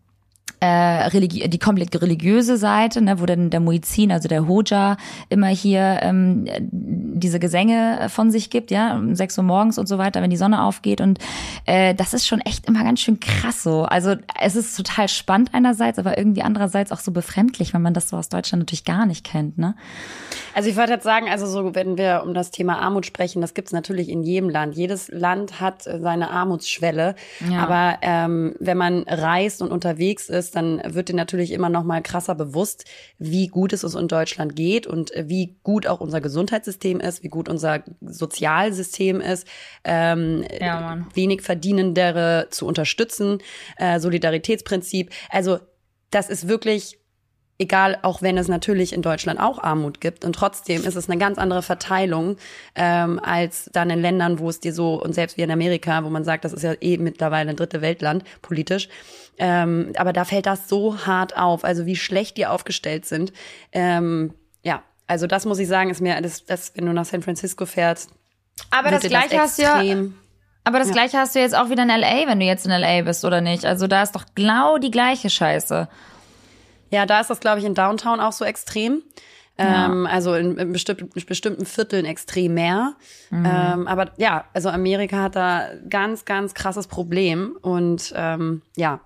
religi die komplett religiöse Seite, ne, wo dann der Muizin, also der Hoja, immer hier ähm, diese Gesänge von sich gibt, ja, um 6 Uhr morgens und so weiter, wenn die Sonne aufgeht. Und äh, das ist schon echt immer ganz schön krass so. Also es ist total spannend einerseits, aber irgendwie andererseits auch so befremdlich, wenn man das so aus Deutschland natürlich gar nicht kennt, ne? Also ich wollte jetzt sagen, also so, wenn wir um das Thema Armut sprechen, das gibt's natürlich in jedem Land. Jedes Land hat äh, seine Armutsschwelle. Ja. Aber ähm, wenn man reist und unterwegs ist, dann wird dir natürlich immer noch mal krasser bewusst, wie gut es uns in Deutschland geht und wie gut auch unser Gesundheitssystem ist, wie gut unser Sozialsystem ist, ähm, ja, wenig Verdienendere zu unterstützen, äh, Solidaritätsprinzip. Also das ist wirklich egal, auch wenn es natürlich in Deutschland auch Armut gibt. Und trotzdem ist es eine ganz andere Verteilung ähm, als dann in Ländern, wo es dir so, und selbst wie in Amerika, wo man sagt, das ist ja eh mittlerweile ein dritte Weltland politisch. Ähm, aber da fällt das so hart auf, also wie schlecht die aufgestellt sind. Ähm, ja, also das muss ich sagen, ist mir, das, das wenn du nach San Francisco fährst. Aber das Gleiche hast du ja. Aber das ja. Gleiche hast du jetzt auch wieder in LA, wenn du jetzt in LA bist, oder nicht? Also da ist doch genau die gleiche Scheiße. Ja, da ist das, glaube ich, in Downtown auch so extrem. Ja. Ähm, also in, in, bestimmten, bestimmten Vierteln extrem mehr. Mhm. Ähm, aber ja, also Amerika hat da ganz, ganz krasses Problem. Und ähm, ja,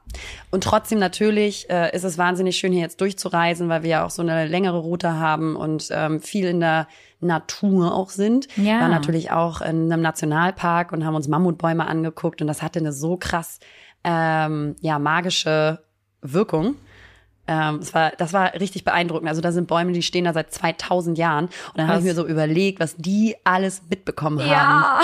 und trotzdem natürlich äh, ist es wahnsinnig schön, hier jetzt durchzureisen, weil wir ja auch so eine längere Route haben und ähm, viel in der Natur auch sind. Ja. War natürlich auch in einem Nationalpark und haben uns Mammutbäume angeguckt und das hatte eine so krass ähm, ja magische Wirkung. Ähm, das, war, das war richtig beeindruckend. Also da sind Bäume, die stehen da seit 2000 Jahren. Und dann habe ich mir so überlegt, was die alles mitbekommen haben. Ja.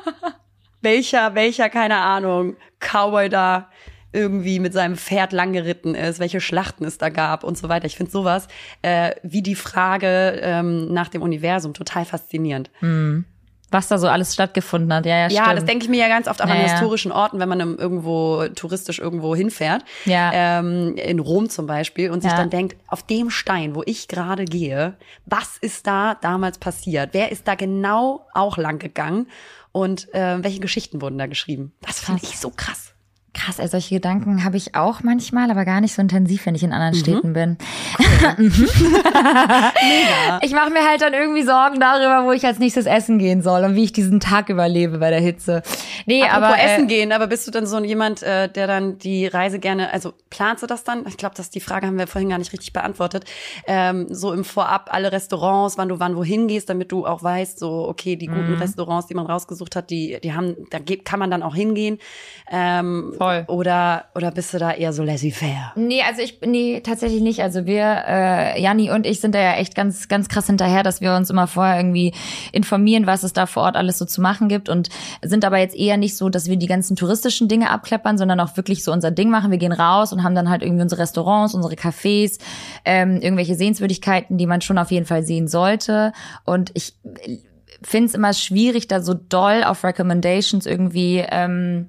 welcher, welcher, keine Ahnung, Cowboy da irgendwie mit seinem Pferd langgeritten ist, welche Schlachten es da gab und so weiter. Ich finde sowas äh, wie die Frage ähm, nach dem Universum total faszinierend. Mhm was da so alles stattgefunden hat. Ja, ja, ja das denke ich mir ja ganz oft auch ja, an historischen Orten, wenn man irgendwo touristisch irgendwo hinfährt. Ja. Ähm, in Rom zum Beispiel und sich ja. dann denkt, auf dem Stein, wo ich gerade gehe, was ist da damals passiert? Wer ist da genau auch lang gegangen? Und äh, welche Geschichten wurden da geschrieben? Das finde ich so krass. Krass, also solche Gedanken habe ich auch manchmal, aber gar nicht so intensiv, wenn ich in anderen Städten bin. Mega. Ich mache mir halt dann irgendwie Sorgen darüber, wo ich als nächstes essen gehen soll und wie ich diesen Tag überlebe bei der Hitze. Nee, Apropos aber äh, essen gehen, aber bist du dann so jemand, äh, der dann die Reise gerne, also planst du das dann? Ich glaube, dass die Frage haben wir vorhin gar nicht richtig beantwortet. Ähm, so im Vorab alle Restaurants, wann du wann wohin gehst, damit du auch weißt, so okay, die guten mhm. Restaurants, die man rausgesucht hat, die die haben, da kann man dann auch hingehen. Ähm, Voll. Oder oder bist du da eher so laissez-faire? Nee, also ich nee tatsächlich nicht. Also wir, äh, Janni und ich sind da ja echt ganz ganz krass hinterher, dass wir uns immer vorher irgendwie informieren, was es da vor Ort alles so zu machen gibt und sind aber jetzt eher nicht so, dass wir die ganzen touristischen Dinge abklappern, sondern auch wirklich so unser Ding machen. Wir gehen raus und haben dann halt irgendwie unsere Restaurants, unsere Cafés, ähm, irgendwelche Sehenswürdigkeiten, die man schon auf jeden Fall sehen sollte. Und ich finde es immer schwierig, da so doll auf Recommendations irgendwie ähm,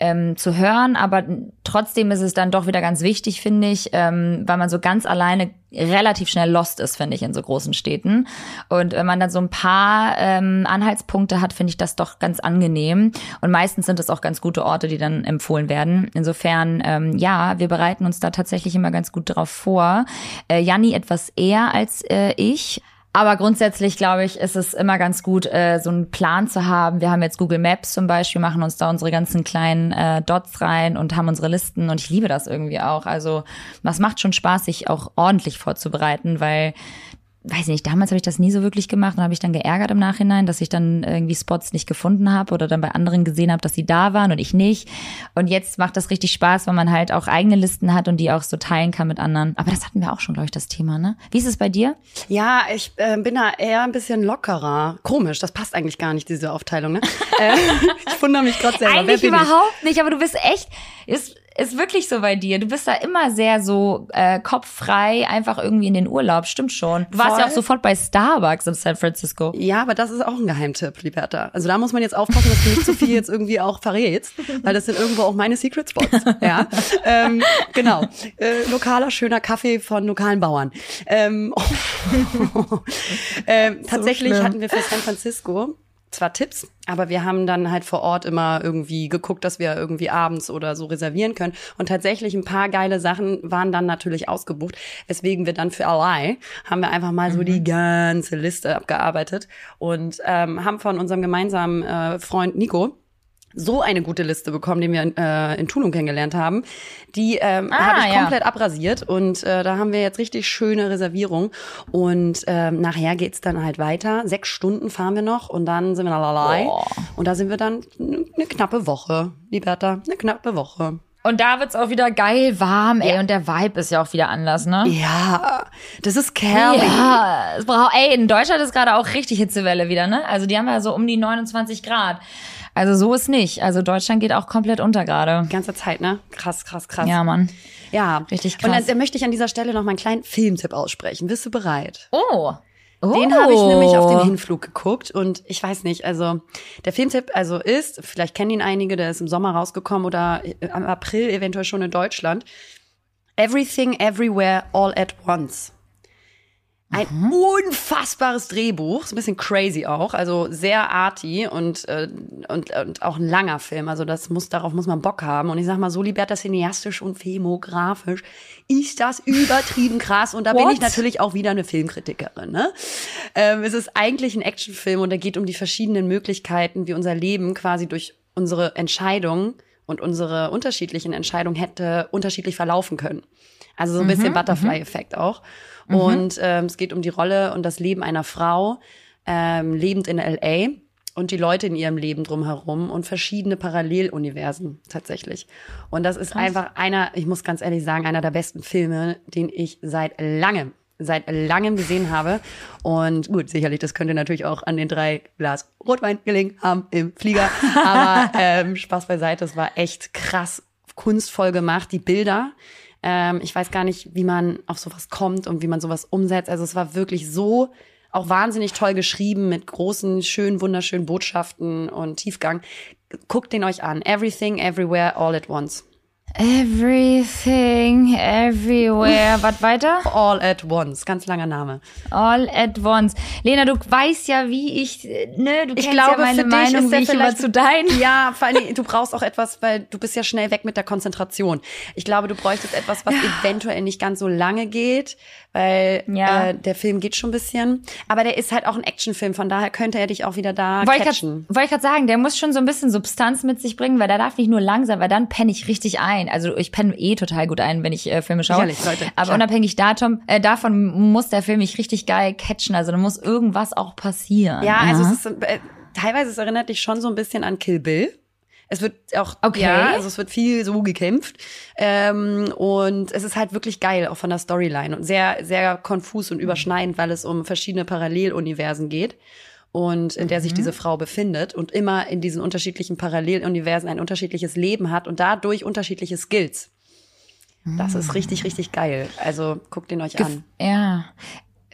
ähm, zu hören, aber trotzdem ist es dann doch wieder ganz wichtig, finde ich, ähm, weil man so ganz alleine relativ schnell lost ist, finde ich, in so großen Städten. Und wenn man dann so ein paar ähm, Anhaltspunkte hat, finde ich das doch ganz angenehm. Und meistens sind es auch ganz gute Orte, die dann empfohlen werden. Insofern, ähm, ja, wir bereiten uns da tatsächlich immer ganz gut drauf vor. Äh, Janni etwas eher als äh, ich. Aber grundsätzlich, glaube ich, ist es immer ganz gut, äh, so einen Plan zu haben. Wir haben jetzt Google Maps zum Beispiel, machen uns da unsere ganzen kleinen äh, Dots rein und haben unsere Listen. Und ich liebe das irgendwie auch. Also, das macht schon Spaß, sich auch ordentlich vorzubereiten, weil weiß ich nicht, damals habe ich das nie so wirklich gemacht und habe ich dann geärgert im Nachhinein, dass ich dann irgendwie Spots nicht gefunden habe oder dann bei anderen gesehen habe, dass sie da waren und ich nicht. Und jetzt macht das richtig Spaß, weil man halt auch eigene Listen hat und die auch so teilen kann mit anderen. Aber das hatten wir auch schon, glaube ich, das Thema, ne? Wie ist es bei dir? Ja, ich äh, bin da eher ein bisschen lockerer. Komisch, das passt eigentlich gar nicht, diese Aufteilung, ne? äh, ich wundere mich gerade selber. Eigentlich überhaupt nicht, aber du bist echt, ist, ist wirklich so bei dir. Du bist da immer sehr so äh, kopffrei, einfach irgendwie in den Urlaub. Stimmt schon. Du warst Voll. ja auch sofort bei Starbucks in San Francisco. Ja, aber das ist auch ein Geheimtipp, Liberta. Also da muss man jetzt aufpassen, dass du nicht zu viel jetzt irgendwie auch verrätst, weil das sind irgendwo auch meine Secret Spots. Ja, ähm, genau. Äh, lokaler schöner Kaffee von lokalen Bauern. Ähm, oh. ähm, tatsächlich so hatten wir für San Francisco zwar Tipps, aber wir haben dann halt vor Ort immer irgendwie geguckt, dass wir irgendwie abends oder so reservieren können. Und tatsächlich ein paar geile Sachen waren dann natürlich ausgebucht, weswegen wir dann für LI haben wir einfach mal so die mhm. ganze Liste abgearbeitet und ähm, haben von unserem gemeinsamen äh, Freund Nico so eine gute Liste bekommen, die wir äh, in Tulum kennengelernt haben. Die ähm, ah, habe ich ja. komplett abrasiert und äh, da haben wir jetzt richtig schöne Reservierung. Und ähm, nachher geht's dann halt weiter. Sechs Stunden fahren wir noch und dann sind wir lalai. Oh. Und da sind wir dann eine knappe Woche, Liberta, eine knappe Woche. Und da wird's auch wieder geil warm, ey. Ja. Und der Vibe ist ja auch wieder anders, ne? Ja, das ist Kerl. Ja, ey, in Deutschland ist gerade auch richtig Hitzewelle wieder, ne? Also die haben ja so um die 29 Grad. Also so ist nicht. Also Deutschland geht auch komplett unter gerade. Die ganze Zeit, ne? Krass, krass, krass. Ja, Mann. Ja, richtig krass. Und dann, dann möchte ich an dieser Stelle noch mal einen kleinen Filmtipp aussprechen. Bist du bereit? Oh. Oh. Den habe ich nämlich auf den Hinflug geguckt und ich weiß nicht, also der Filmtipp also ist, vielleicht kennen ihn einige, der ist im Sommer rausgekommen oder im April eventuell schon in Deutschland. Everything Everywhere All at Once. Ein mhm. unfassbares Drehbuch, so ein bisschen crazy auch, also sehr arty und, äh, und, und auch ein langer Film. Also das muss, darauf muss man Bock haben. Und ich sag mal, so Liberta cineastisch und filmografisch ist das übertrieben krass. Und da What? bin ich natürlich auch wieder eine Filmkritikerin. Ne? Ähm, es ist eigentlich ein Actionfilm und er geht um die verschiedenen Möglichkeiten, wie unser Leben quasi durch unsere Entscheidungen und unsere unterschiedlichen Entscheidungen hätte unterschiedlich verlaufen können. Also so ein bisschen mhm, Butterfly-Effekt auch. Mhm. Und ähm, es geht um die Rolle und das Leben einer Frau, ähm, lebend in LA und die Leute in ihrem Leben drumherum und verschiedene Paralleluniversen tatsächlich. Und das ist Krass. einfach einer, ich muss ganz ehrlich sagen, einer der besten Filme, den ich seit langem seit langem gesehen habe. Und gut, sicherlich, das könnte natürlich auch an den drei Glas Rotwein gelingen haben im Flieger. Aber ähm, Spaß beiseite, es war echt krass kunstvoll gemacht. Die Bilder, ähm, ich weiß gar nicht, wie man auf sowas kommt und wie man sowas umsetzt. Also es war wirklich so auch wahnsinnig toll geschrieben mit großen, schönen, wunderschönen Botschaften und Tiefgang. Guckt den euch an. Everything, Everywhere, All at Once. Everything, everywhere. Was weiter? All at once. Ganz langer Name. All at once. Lena, du weißt ja, wie ich, ne, du Ich kennst glaube, ja meine für dich Meinung, ist der wie ich immer zu deinen. Ja, vor allem, du brauchst auch etwas, weil du bist ja schnell weg mit der Konzentration. Ich glaube, du bräuchtest etwas, was eventuell nicht ganz so lange geht, weil Ja. äh, der Film geht schon ein bisschen. Aber der ist halt auch ein Actionfilm, von daher könnte er dich auch wieder da Wollte ich catchen. wollte ich gerade sagen, der muss schon so ein bisschen Substanz mit sich bringen, weil der darf nicht nur lang sein, weil dann penne ich richtig ein. Also ich penne eh total gut ein, wenn ich äh, Filme schaue. Sicherlich, Leute, Aber klar. unabhängig datum, äh, davon muss der Film mich richtig geil catchen. Also da muss irgendwas auch passieren. Ja, also es ist, äh, teilweise es erinnert dich schon so ein bisschen an Kill Bill. Es wird auch, Okay. ja, also es wird viel so gekämpft. Ähm, und es ist halt wirklich geil, auch von der Storyline. Und sehr, sehr konfus und überschneidend, weil es um verschiedene Paralleluniversen geht. Und in der sich diese Frau befindet und immer in diesen unterschiedlichen Paralleluniversen ein unterschiedliches Leben hat und dadurch unterschiedliche Skills. Das ist richtig, richtig geil. Also guckt den euch an. ja.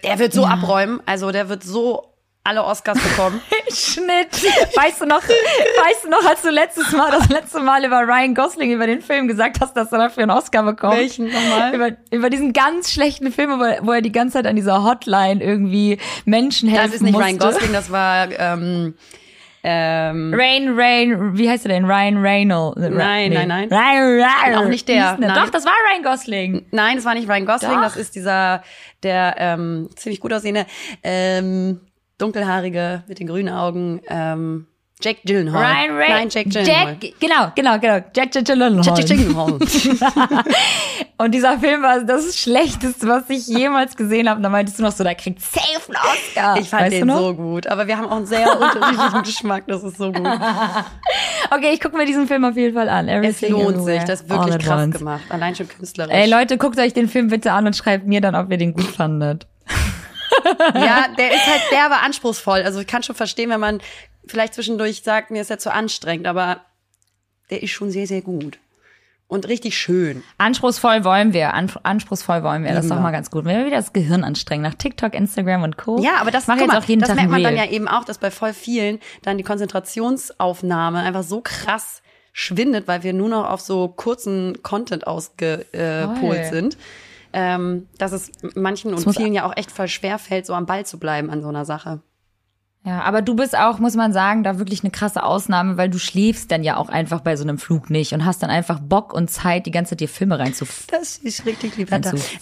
Der wird so abräumen, also der wird so alle Oscars bekommen. Schnitt. Weißt du noch, weißt du noch, als du letztes Mal, das letzte Mal über Ryan Gosling, über den Film gesagt hast, dass er dafür einen Oscar bekommt? Welchen nochmal? Über, über diesen ganz schlechten Film, wo er, wo er die ganze Zeit an dieser Hotline irgendwie Menschen helfen Das ist nicht musste. Ryan Gosling, das war ähm, ähm, Rain, Rain, wie heißt er denn? Ryan Reynolds. Nein, nein, nein. Ryan, Ryan. Auch nicht der? nein. Doch, das war Ryan Gosling. nein, das war nicht Ryan Gosling, Doch. das ist dieser der ähm, ziemlich gut aussehende ähm, dunkelhaarige mit den grünen Augen ähm, Jack Gyllenhaal. Ryan Ray. Nein, Jack Gyllenhaal. Jack, genau, genau, genau. Jack, Gyllenhaal. Jack, Gyllenhaal. Und dieser Film war das Schlechteste, was ich jemals gesehen habe. Und da meintest du noch so, da kriegt safe einen Oscar. Ich fand weißt den so gut, aber wir haben auch einen sehr unterschiedlichen Geschmack, das ist so gut. Okay, ich gucke mir diesen Film auf jeden Fall an. Es Everything lohnt Everywhere, sich, das ist wirklich krass once. gemacht, allein schon künstlerisch. Ey Leute, guckt euch den Film bitte an und schreibt mir dann, ob ihr den gut fandet. Ja, der ist halt derbe anspruchsvoll. Also ich kann schon verstehen, wenn man vielleicht zwischendurch sagt, mir ist der zu anstrengend, aber der ist schon sehr, sehr gut. Und richtig schön. Anspruchsvoll wollen wir. An, anspruchsvoll wollen wir. Das ist doch wir. mal ganz gut. Wenn wir wieder das Gehirn anstrengen nach TikTok, Instagram und Co. Ja, aber das, mach jetzt mal, auch jeden das Tag merkt man ein dann ja eben auch, dass bei voll vielen dann die Konzentrationsaufnahme einfach so krass schwindet, weil wir nur noch auf so kurzen Content ausgepolt Voll. sind. Ähm, dass es manchen und vielen ja auch echt voll schwer fällt, so am Ball zu bleiben an so einer Sache. Ja, aber du bist auch, muss man sagen, da wirklich eine krasse Ausnahme, weil du schläfst dann ja auch einfach bei so einem Flug nicht und hast dann einfach Bock und Zeit, die ganze Zeit dir Filme reinzu. Das ist richtig lieb.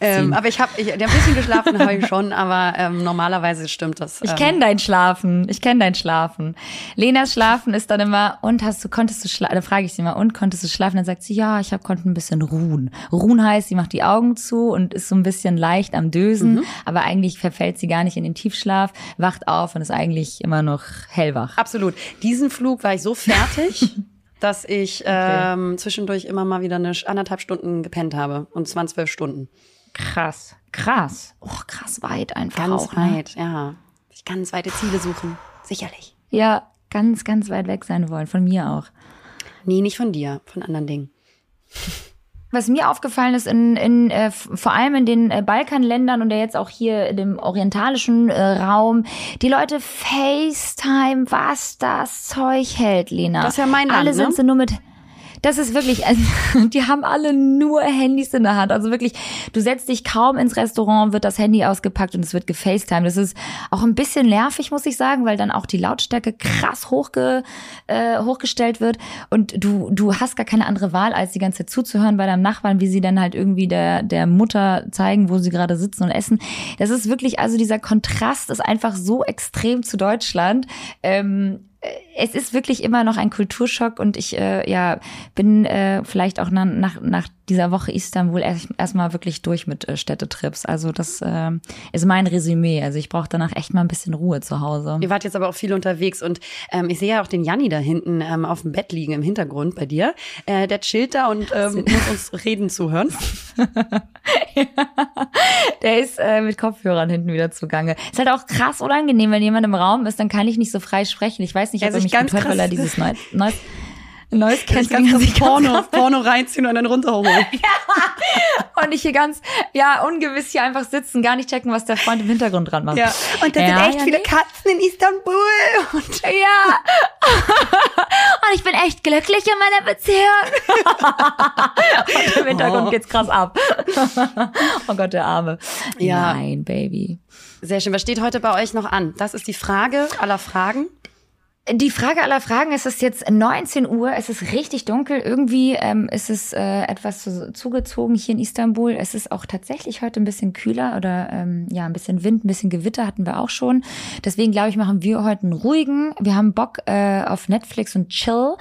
Ähm, aber ich habe ich, ein bisschen geschlafen habe ich schon, aber ähm, normalerweise stimmt das. Ich ähm, kenne dein Schlafen. Ich kenne dein Schlafen. Lenas Schlafen ist dann immer, und hast du, konntest du schlafen? Dann frage ich sie mal, und konntest du schlafen? Dann sagt sie, ja, ich hab, konnte ein bisschen ruhen. Ruhen heißt, sie macht die Augen zu und ist so ein bisschen leicht am Dösen, Mhm. aber eigentlich verfällt sie gar nicht in den Tiefschlaf, wacht auf und ist eigentlich immer noch hellwach. Absolut. Diesen Flug war ich so fertig, dass ich ähm, zwischendurch immer mal wieder eine anderthalb Stunden gepennt habe. Und waren zwölf Stunden. Krass. Krass. Oh, krass weit einfach Ganz auch. Ne? weit, ja. Sich ganz weite Ziele suchen. Sicherlich. Ja, ganz, ganz weit weg sein wollen. Von mir auch. Nee, nicht von dir, von anderen Dingen. Was mir aufgefallen ist, in, in, äh, vor allem in den äh, Balkanländern und ja jetzt auch hier in dem orientalischen äh, Raum, die Leute FaceTime, was das Zeug hält, Lena. Das ist ja mein Land, Alle sind ne? sie nur mit. Das ist wirklich, also, die haben alle nur Handys in der Hand. Also wirklich, du setzt dich kaum ins Restaurant, wird das Handy ausgepackt und es wird gefacetimed. Das ist auch ein bisschen nervig, muss ich sagen, weil dann auch die Lautstärke krass hochge, äh, hochgestellt wird und du, du hast gar keine andere Wahl, als die ganze Zeit zuzuhören bei deinem Nachbarn, wie sie dann halt irgendwie der, der Mutter zeigen, wo sie gerade sitzen und essen. Das ist wirklich, also dieser Kontrast ist einfach so extrem zu Deutschland. Ähm, es ist wirklich immer noch ein Kulturschock und ich äh, ja bin äh, vielleicht auch nach, nach, nach dieser Woche Istanbul erst erstmal wirklich durch mit äh, Städtetrips. Also das äh, ist mein Resümee. Also ich brauche danach echt mal ein bisschen Ruhe zu Hause. Ihr wart jetzt aber auch viel unterwegs und ähm, ich sehe ja auch den Janni da hinten ähm, auf dem Bett liegen im Hintergrund bei dir. Äh, der chillt da und ähm, muss uns reden zuhören. Der ist äh, mit Kopfhörern hinten wieder zugange. Ist halt auch krass unangenehm, wenn jemand im Raum ist, dann kann ich nicht so frei sprechen. Ich weiß nicht, ob Er er mich ganz gut hört, weil er krass- dieses neues, neues, neues Ganz, Canceling ganz sich Porno, Porno reinziehen und dann runterholen. Und ich hier ganz, ja, ungewiss hier einfach sitzen, gar nicht checken, was der Freund im Hintergrund dran macht. Ja. Und da Ja, sind echt ja, viele nee. Katzen in Istanbul. Und Ja. Und ich bin echt glücklich in meiner Beziehung. Und im Hintergrund Oh. geht's krass ab. Oh Gott, der Arme. Ja. Nein, Baby. Sehr schön. Was steht heute bei euch noch an? Das ist die Frage aller Fragen. Die Frage aller Fragen, es ist jetzt 19 Uhr, es ist richtig dunkel, irgendwie ähm, ist es äh, etwas zu, zugezogen hier in Istanbul. Es ist auch tatsächlich heute ein bisschen kühler oder ähm, ja, ein bisschen Wind, ein bisschen Gewitter hatten wir auch schon. Deswegen glaube ich, machen wir heute einen ruhigen. Wir haben Bock äh, auf Netflix und Chill.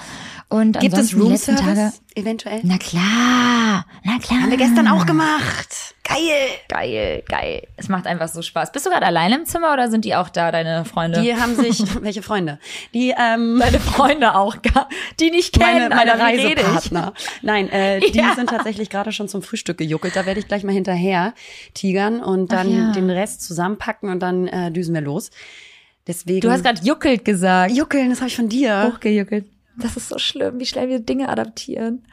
Und Gibt es. Roomservice eventuell? Na klar, na klar. Haben wir gestern auch gemacht. Geil. Geil, geil. Es macht einfach so Spaß. Bist du gerade alleine im Zimmer oder sind die auch da, deine Freunde? Die haben sich, welche Freunde? Die, ähm, Deine Freunde auch, gar- die nicht kennen, meine, meine Alter? Reisepartner. Nein, äh, die Ja. sind tatsächlich gerade schon zum Frühstück gejuckelt. Da werde ich gleich mal hinterher tigern und dann ja. den Rest zusammenpacken und dann äh, düsen wir los. Deswegen. Du hast gerade juckelt gesagt. juckeln, das habe ich von dir. Hochgejuckelt. Das ist so schlimm, wie schnell wir Dinge adaptieren.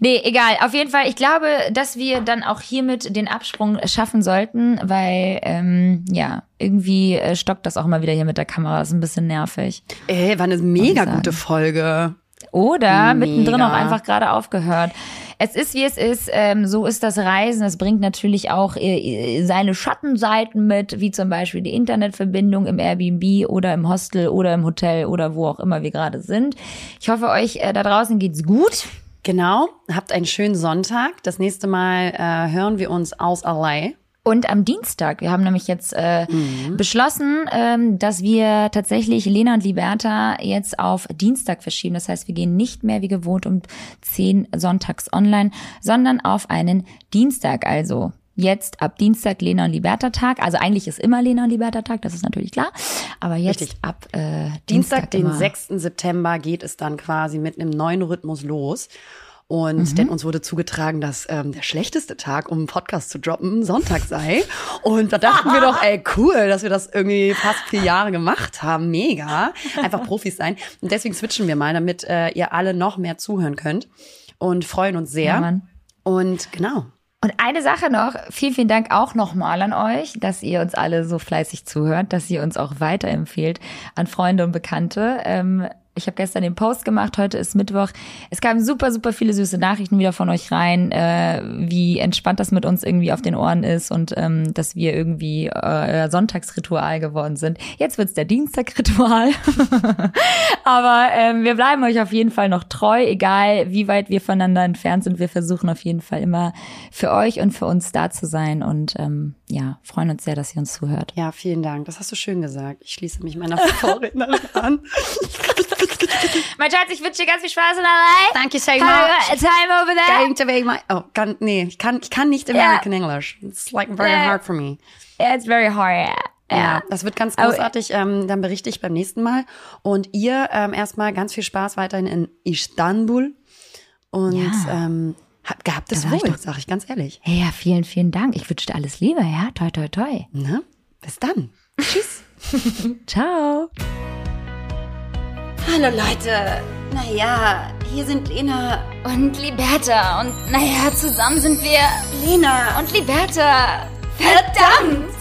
Nee, egal. Auf jeden Fall, ich glaube, dass wir dann auch hiermit den Absprung schaffen sollten, weil, ähm, ja, irgendwie äh, stockt das auch immer wieder hier mit der Kamera. Das ist ein bisschen nervig. Ey, war eine mega gute Folge. Oder Mega. mittendrin auch einfach gerade aufgehört. Es ist, wie es ist. Ähm, so ist das Reisen. Es bringt natürlich auch äh, seine Schattenseiten mit, wie zum Beispiel die Internetverbindung im Airbnb oder im Hostel oder im Hotel oder wo auch immer wir gerade sind. Ich hoffe, euch äh, da draußen geht's gut. Genau. Habt einen schönen Sonntag. Das nächste Mal äh, hören wir uns aus LA. Und am Dienstag, wir haben nämlich jetzt äh, beschlossen, ähm, dass wir tatsächlich Lena und Liberta jetzt auf Dienstag verschieben. Das heißt, wir gehen nicht mehr wie gewohnt um 10 sonntags online, sondern auf einen Dienstag. Also jetzt ab Dienstag Lena und Liberta Tag. Also eigentlich ist immer Lena und Liberta Tag, das ist natürlich klar. Aber jetzt Richtig. ab äh, Dienstag, Dienstag, den immer. 6. September, geht es dann quasi mit einem neuen Rhythmus los. Und denn uns wurde zugetragen, dass ähm, der schlechteste Tag, um einen Podcast zu droppen, Sonntag sei. Und da dachten wir doch, ey, cool, dass wir das irgendwie fast vier Jahre gemacht haben. Mega. Einfach Profis sein. Und deswegen switchen wir mal, damit äh, ihr alle noch mehr zuhören könnt. Und freuen uns sehr. Ja, und genau. Und eine Sache noch, vielen, vielen Dank auch nochmal an euch, dass ihr uns alle so fleißig zuhört, dass ihr uns auch weiterempfehlt an Freunde und Bekannte. Ähm, ich habe gestern den Post gemacht, heute ist Mittwoch. Es kamen super, super viele süße Nachrichten wieder von euch rein, äh, wie entspannt das mit uns irgendwie auf den Ohren ist und ähm, dass wir irgendwie äh, Sonntagsritual geworden sind. Jetzt wird's der Dienstagritual. Aber ähm, wir bleiben euch auf jeden Fall noch treu, egal wie weit wir voneinander entfernt sind. Wir versuchen auf jeden Fall immer für euch und für uns da zu sein und ähm, ja, freuen uns sehr, dass ihr uns zuhört. Ja, vielen Dank. Das hast du schön gesagt. Ich schließe mich meiner Vorrednerin an. Mein Schatz, ich wünsche dir ganz viel Spaß in der Thank you so Have much. a time over there. Going to be my oh, kann, nee, ich kann, ich kann nicht American English. It's like very Yeah. hard for me. Yeah, it's very hard. Ja, Yeah. das wird ganz Aber- großartig. Ähm, dann berichte ich beim nächsten Mal. Und ihr ähm, erstmal ganz viel Spaß weiterhin in Istanbul. Und Ja. ähm, habt gehabt es wohl, doch- sag ich ganz ehrlich. Hey, ja, vielen, vielen Dank. Ich wünsche dir alles Liebe, ja? Toi, toi, toi. Ne? Bis dann. Tschüss. Ciao. Hallo Leute. Naja, hier sind Lena. Und Liberta. Und naja, zusammen sind wir Lena. und Liberta. Verdammt!